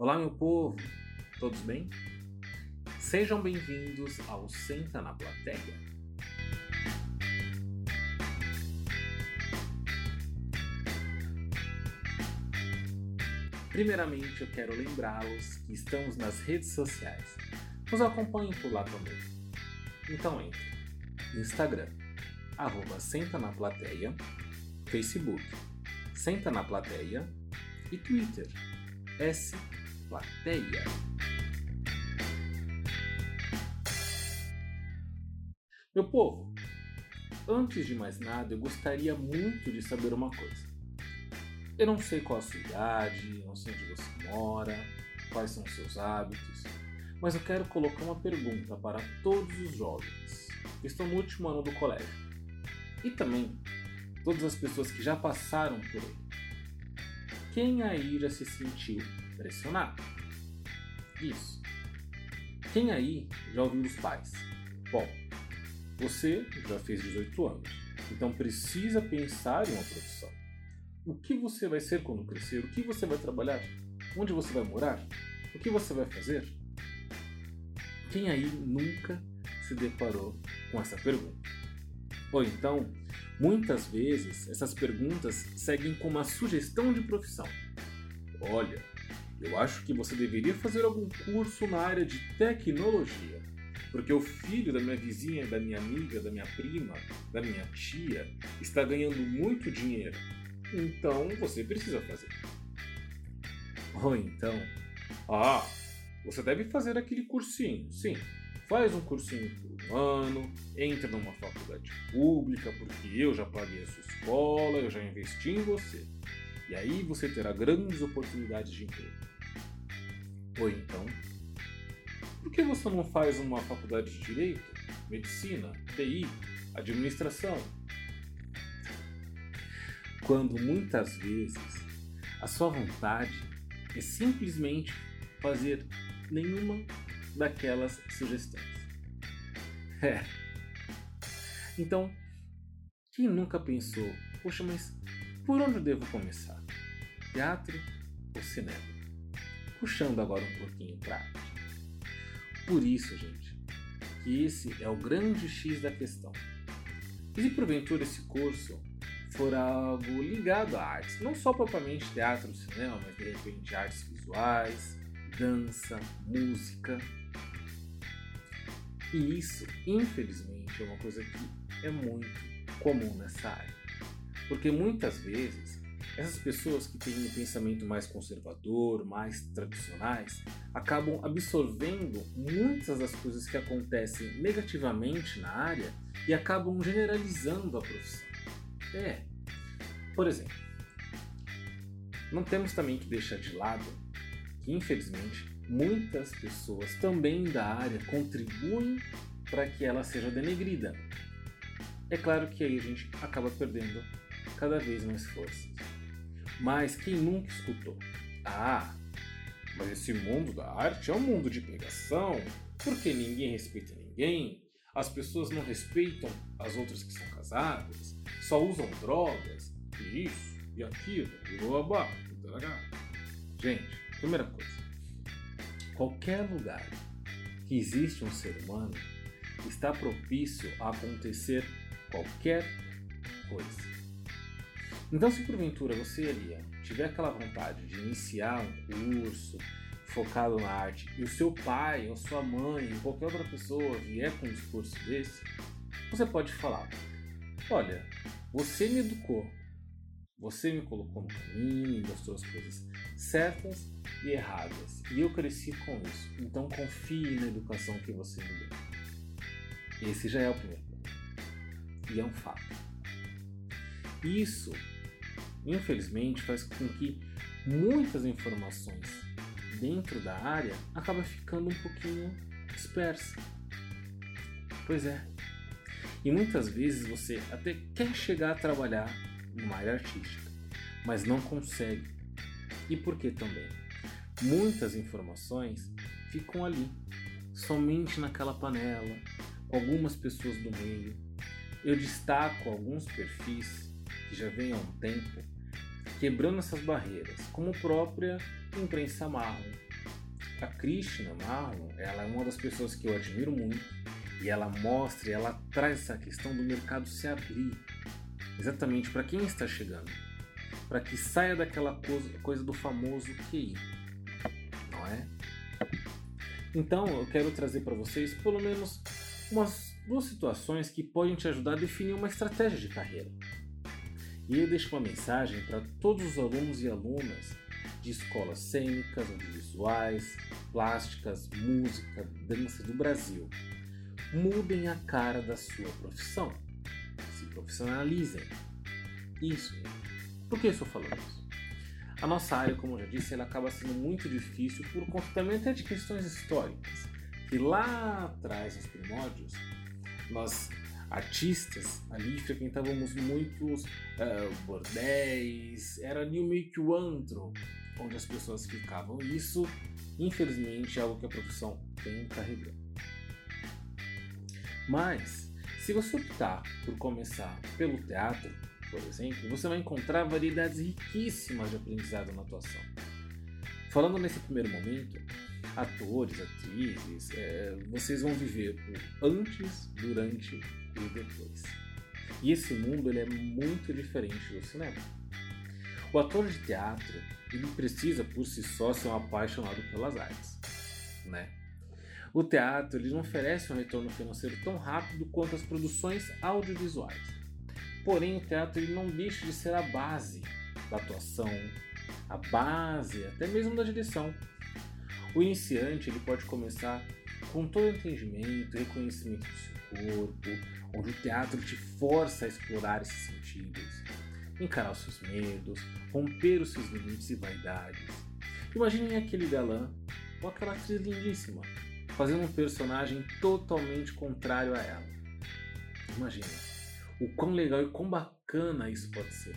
Olá, meu povo, todos bem? Sejam bem-vindos ao Senta na Plateia. Primeiramente, eu quero lembrá-los que estamos nas redes sociais. Nos acompanhem por lá também. Então entre Instagram, arroba Senta na Plateia, Facebook, Senta na Plateia e Twitter, S Plateia. Meu povo, antes de mais nada, eu gostaria muito de saber uma coisa. Eu não sei qual a sua idade, não sei onde você mora, quais são os seus hábitos, mas eu quero colocar uma pergunta para todos os jovens que estão no último ano do colégio e também todas as pessoas que já passaram por ele. Quem aí já se sentiu pressionado? Isso. Quem aí já ouviu os pais? Bom, você já fez 18 anos, então precisa pensar em uma profissão. O que você vai ser quando crescer? O que você vai trabalhar? Onde você vai morar? O que você vai fazer? Quem aí nunca se deparou com essa pergunta? Ou então, muitas vezes essas perguntas seguem como uma sugestão de profissão. Olha, eu acho que você deveria fazer algum curso na área de tecnologia, porque o filho da minha vizinha, da minha amiga, da minha prima, da minha tia está ganhando muito dinheiro. Então você precisa fazer. Ou então, ah, você deve fazer aquele cursinho, sim. Faz um cursinho por um ano, entra numa faculdade pública, porque eu já paguei a sua escola, eu já investi em você. E aí você terá grandes oportunidades de emprego. Ou então, por que você não faz uma faculdade de direito, medicina, TI, administração? Quando muitas vezes a sua vontade é simplesmente fazer nenhuma daquelas sugestões. É. Então, quem nunca pensou, poxa, mas por onde eu devo começar? Teatro ou cinema? Puxando agora um pouquinho para. Por isso, gente, que esse é o grande X da questão. E se porventura esse curso for algo ligado à arte, não só propriamente teatro, cinema, mas de repente artes visuais, dança, música. E isso, infelizmente, é uma coisa que é muito comum nessa área. Porque muitas vezes essas pessoas que têm um pensamento mais conservador, mais tradicionais, acabam absorvendo muitas das coisas que acontecem negativamente na área e acabam generalizando a profissão. É. Por exemplo, não temos também que deixar de lado que, infelizmente, muitas pessoas também da área contribuem para que ela seja denegrida. É claro que aí a gente acaba perdendo cada vez mais forças. Mas quem nunca escutou? Ah, mas esse mundo da arte é um mundo de pegação, porque ninguém respeita ninguém, as pessoas não respeitam as outras que são casadas, só usam drogas, e isso, e aquilo, e blá Gente, primeira coisa, qualquer lugar que existe um ser humano está propício a acontecer qualquer coisa. Então, se porventura você ali tiver aquela vontade de iniciar um curso focado na arte e o seu pai, ou sua mãe, ou qualquer outra pessoa vier com um discurso desse, você pode falar: Olha, você me educou, você me colocou no caminho, me mostrou as coisas certas e erradas, e eu cresci com isso. Então confie na educação que você me deu. Esse já é o primeiro ponto. E é um fato. Isso, infelizmente, faz com que muitas informações dentro da área acabam ficando um pouquinho dispersas. Pois é, e muitas vezes você até quer chegar a trabalhar numa área artística, mas não consegue. E por que também? Muitas informações ficam ali, somente naquela panela, com algumas pessoas do meio. Eu destaco alguns perfis que já vêm há um tempo quebrando essas barreiras, como própria imprensa marrom, a Krishna Marlon, ela é uma das pessoas que eu admiro muito e ela mostra, ela traz essa questão do mercado se abrir, exatamente para quem está chegando, para que saia daquela coisa, coisa do famoso QI, não é? Então eu quero trazer para vocês pelo menos umas duas situações que podem te ajudar a definir uma estratégia de carreira. E eu deixo uma mensagem para todos os alunos e alunas de escolas cênicas, audiovisuais, plásticas, música, dança do Brasil. Mudem a cara da sua profissão. Se profissionalizem. Isso. Por que eu estou falando isso? A nossa área, como eu já disse, ela acaba sendo muito difícil por conta até de questões históricas. Que lá atrás, nos primórdios, nós artistas ali frequentávamos muitos uh, bordéis, era New Make Antro, onde as pessoas ficavam. Isso, infelizmente, é algo que a profissão tem carregando. Mas, se você optar por começar pelo teatro, por exemplo, você vai encontrar variedades riquíssimas de aprendizado na atuação. Falando nesse primeiro momento, atores, atrizes, é, vocês vão viver o antes, durante e depois. E esse mundo ele é muito diferente do cinema. O ator de teatro ele precisa por si só ser um apaixonado pelas artes, né? O teatro ele não oferece um retorno financeiro tão rápido quanto as produções audiovisuais. Porém, o teatro ele não deixa de ser a base da atuação, a base até mesmo da direção. O iniciante ele pode começar com todo o entendimento, reconhecimento do seu corpo, onde o teatro te força a explorar esses sentidos, encarar os seus medos, romper os seus limites e vaidades. Imaginem aquele galã ou aquela atriz lindíssima, fazendo um personagem totalmente contrário a ela. Imaginem o quão legal e quão bacana isso pode ser.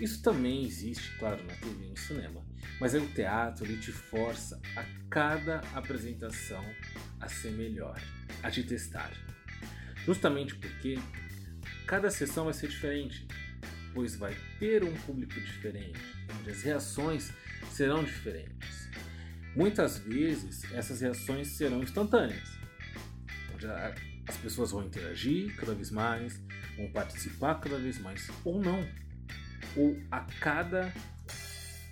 Isso também existe, claro, na TV e no cinema, mas é o teatro ele te força a cada apresentação a ser melhor, a te testar. Justamente porque cada sessão vai ser diferente, pois vai ter um público diferente, onde as reações serão diferentes. Muitas vezes essas reações serão instantâneas, onde as pessoas vão interagir cada vez mais, vão participar cada vez mais, ou não. Ou a cada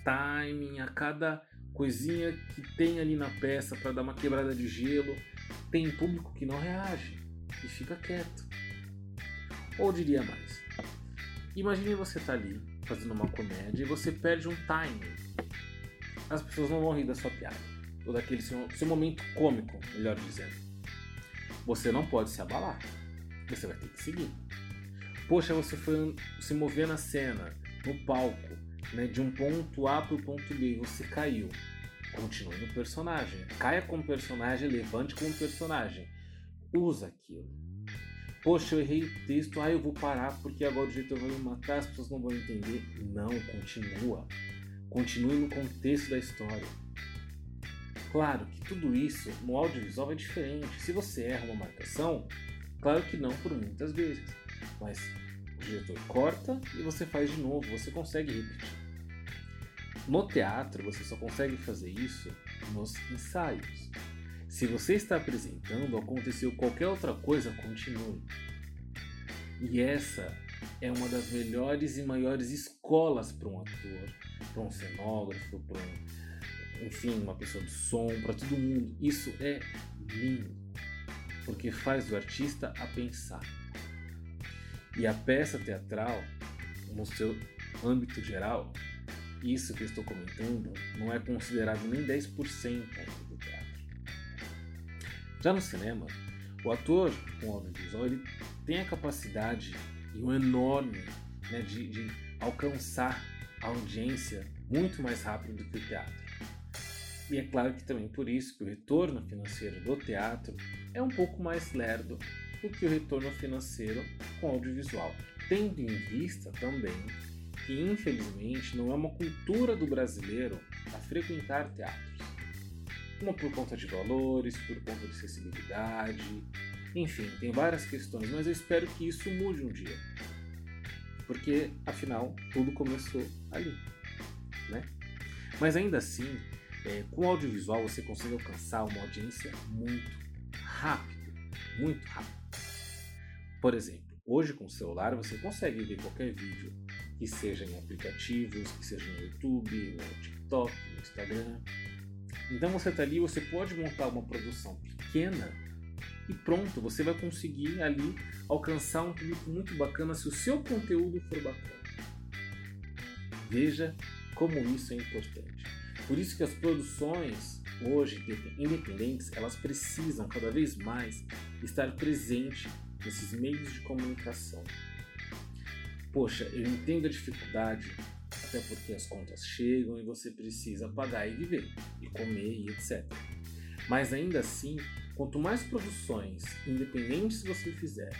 timing, a cada coisinha que tem ali na peça para dar uma quebrada de gelo, tem público que não reage e fica quieto. Ou diria mais, imagine você tá ali fazendo uma comédia e você perde um timing. As pessoas não vão rir da sua piada, ou daquele seu, seu momento cômico, melhor dizendo. Você não pode se abalar, você vai ter que seguir. Poxa, você foi se mover na cena, no palco, né, de um ponto A para o ponto B, você caiu. Continue no personagem. Caia como personagem, levante como personagem. Usa aquilo. Poxa, eu errei o texto, ah, eu vou parar porque agora o diretor vai me matar, as pessoas não vão entender. Não, continua. Continue no contexto da história. Claro que tudo isso no audiovisual é diferente. Se você erra uma marcação, claro que não por muitas vezes, mas o diretor corta e você faz de novo, você consegue repetir. No teatro, você só consegue fazer isso nos ensaios. Se você está apresentando, aconteceu qualquer outra coisa, continue. E essa é uma das melhores e maiores escolas para um ator, para um cenógrafo, para um, enfim, uma pessoa de som, para todo mundo. Isso é lindo, porque faz o artista a pensar. E a peça teatral, no seu âmbito geral, isso que eu estou comentando não é considerado nem 10% do teatro. Já no cinema, o ator com audiovisual ele tem a capacidade e um enorme né, de, de alcançar a audiência muito mais rápido do que o teatro. E é claro que também por isso que o retorno financeiro do teatro é um pouco mais lerdo do que o retorno financeiro com audiovisual, tendo em vista também que infelizmente não é uma cultura do brasileiro a frequentar teatros. Uma por conta de valores, por conta de acessibilidade, enfim, tem várias questões, mas eu espero que isso mude um dia. Porque, afinal, tudo começou ali, né? Mas ainda assim, É, com o audiovisual você consegue alcançar uma audiência muito rápido, muito rápido. Por exemplo, hoje com o celular você consegue ver qualquer vídeo que seja em aplicativos, que seja no YouTube, no TikTok, no Instagram. Então você está ali, você pode montar uma produção pequena e pronto, você vai conseguir ali alcançar um público muito bacana se o seu conteúdo for bacana. Veja como isso é importante. Por isso que as produções hoje independentes, elas precisam cada vez mais estar presentes nesses meios de comunicação. Poxa, eu entendo a dificuldade, até porque as contas chegam e você precisa pagar e viver, e comer e etc. Mas ainda assim, quanto mais produções independentes você fizer,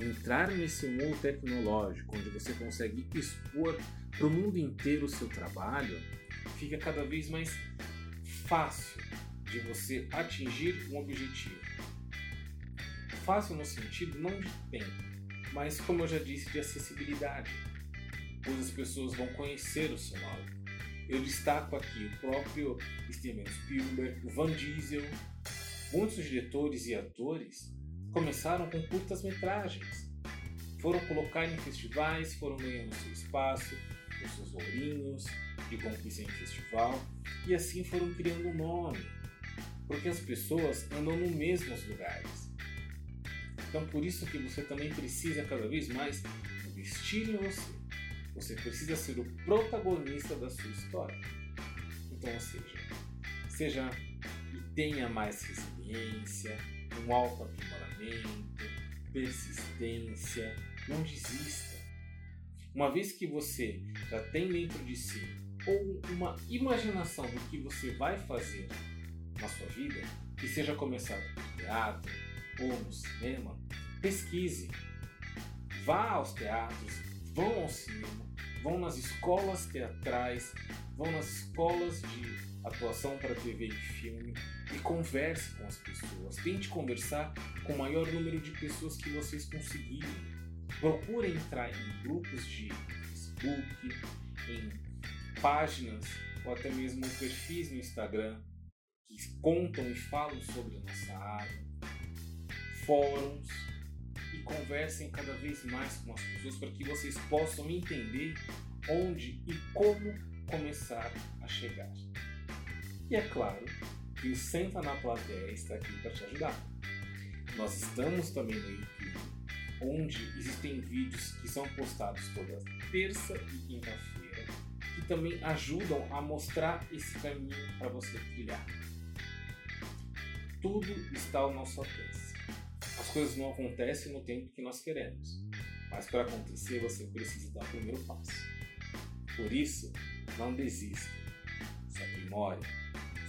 entrar nesse mundo tecnológico onde você consegue expor para o mundo inteiro o seu trabalho, fica cada vez mais fácil de você atingir um objetivo. Fácil no sentido não de tempo, mas como eu já disse, de acessibilidade, pois as pessoas vão conhecer o seu nome. Eu destaco aqui o próprio Steven Spielberg, o Van Diesel, muitos diretores e atores começaram com curtas-metragens. Foram colocar em festivais, foram ganhando seu espaço, os seus lourinhos de conquista em festival, e assim foram criando um nome, porque as pessoas andam nos mesmos lugares. Então por isso que você também precisa cada vez mais investir em você. Você precisa ser o protagonista da sua história. Então, ou seja, seja e tenha mais resiliência, um alto aprimoramento, persistência, não desista. Uma vez que você já tem dentro de si ou uma imaginação do que você vai fazer na sua vida, que seja começar no teatro ou no cinema, pesquise. Vá aos teatros, vão ao cinema, vão nas escolas teatrais, vão nas escolas de atuação para TV e filme e converse com as pessoas. Tente conversar com o maior número de pessoas que vocês conseguirem. Procure entrar em grupos de Facebook, em páginas ou até mesmo perfis no Instagram que contam e falam sobre a nossa área, fóruns conversem cada vez mais com as pessoas para que vocês possam entender onde e como começar a chegar. E é claro que o Senta na Plateia está aqui para te ajudar. Nós estamos também no YouTube, onde existem vídeos que são postados toda terça e quinta-feira, que também ajudam a mostrar esse caminho para você trilhar. Tudo está ao nosso alcance. As coisas não acontecem no tempo que nós queremos, mas para acontecer você precisa dar o primeiro passo. Por isso, não desista, se aprimore.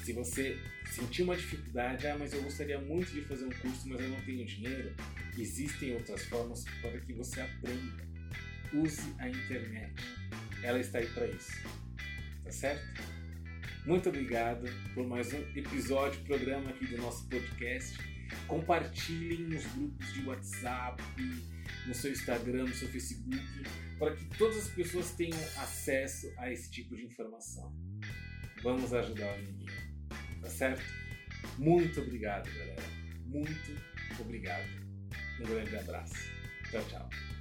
Se você sentir uma dificuldade, ah, mas eu gostaria muito de fazer um curso, mas eu não tenho dinheiro, existem outras formas para que você aprenda. Use a internet, ela está aí para isso, tá certo? Muito obrigado por mais um episódio, programa aqui do nosso podcast. Compartilhem nos grupos de WhatsApp, no seu Instagram, no seu Facebook, para que todas as pessoas tenham acesso a esse tipo de informação. Vamos ajudar o amiguinho, tá certo? Muito obrigado, galera. Muito obrigado. Um grande abraço. Tchau, tchau.